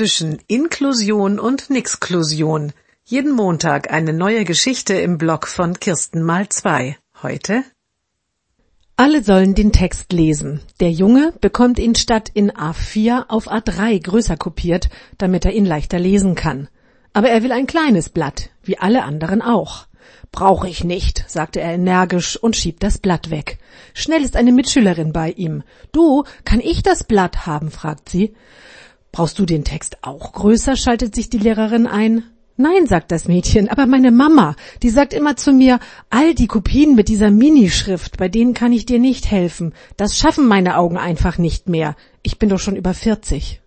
zwischen Inklusion und Nixklusion. Jeden Montag eine neue Geschichte im Blog von Kirsten mal zwei. Heute? Alle sollen den Text lesen. Der Junge bekommt ihn statt in A4 auf A3 größer kopiert, damit er ihn leichter lesen kann. Aber er will ein kleines Blatt, wie alle anderen auch. Brauche ich nicht, sagte er energisch und schiebt das Blatt weg. Schnell ist eine Mitschülerin bei ihm. Du, kann ich das Blatt haben? fragt sie. Brauchst du den Text auch größer? schaltet sich die Lehrerin ein. Nein, sagt das Mädchen, aber meine Mama, die sagt immer zu mir, all die Kopien mit dieser Minischrift, bei denen kann ich dir nicht helfen. Das schaffen meine Augen einfach nicht mehr. Ich bin doch schon über vierzig.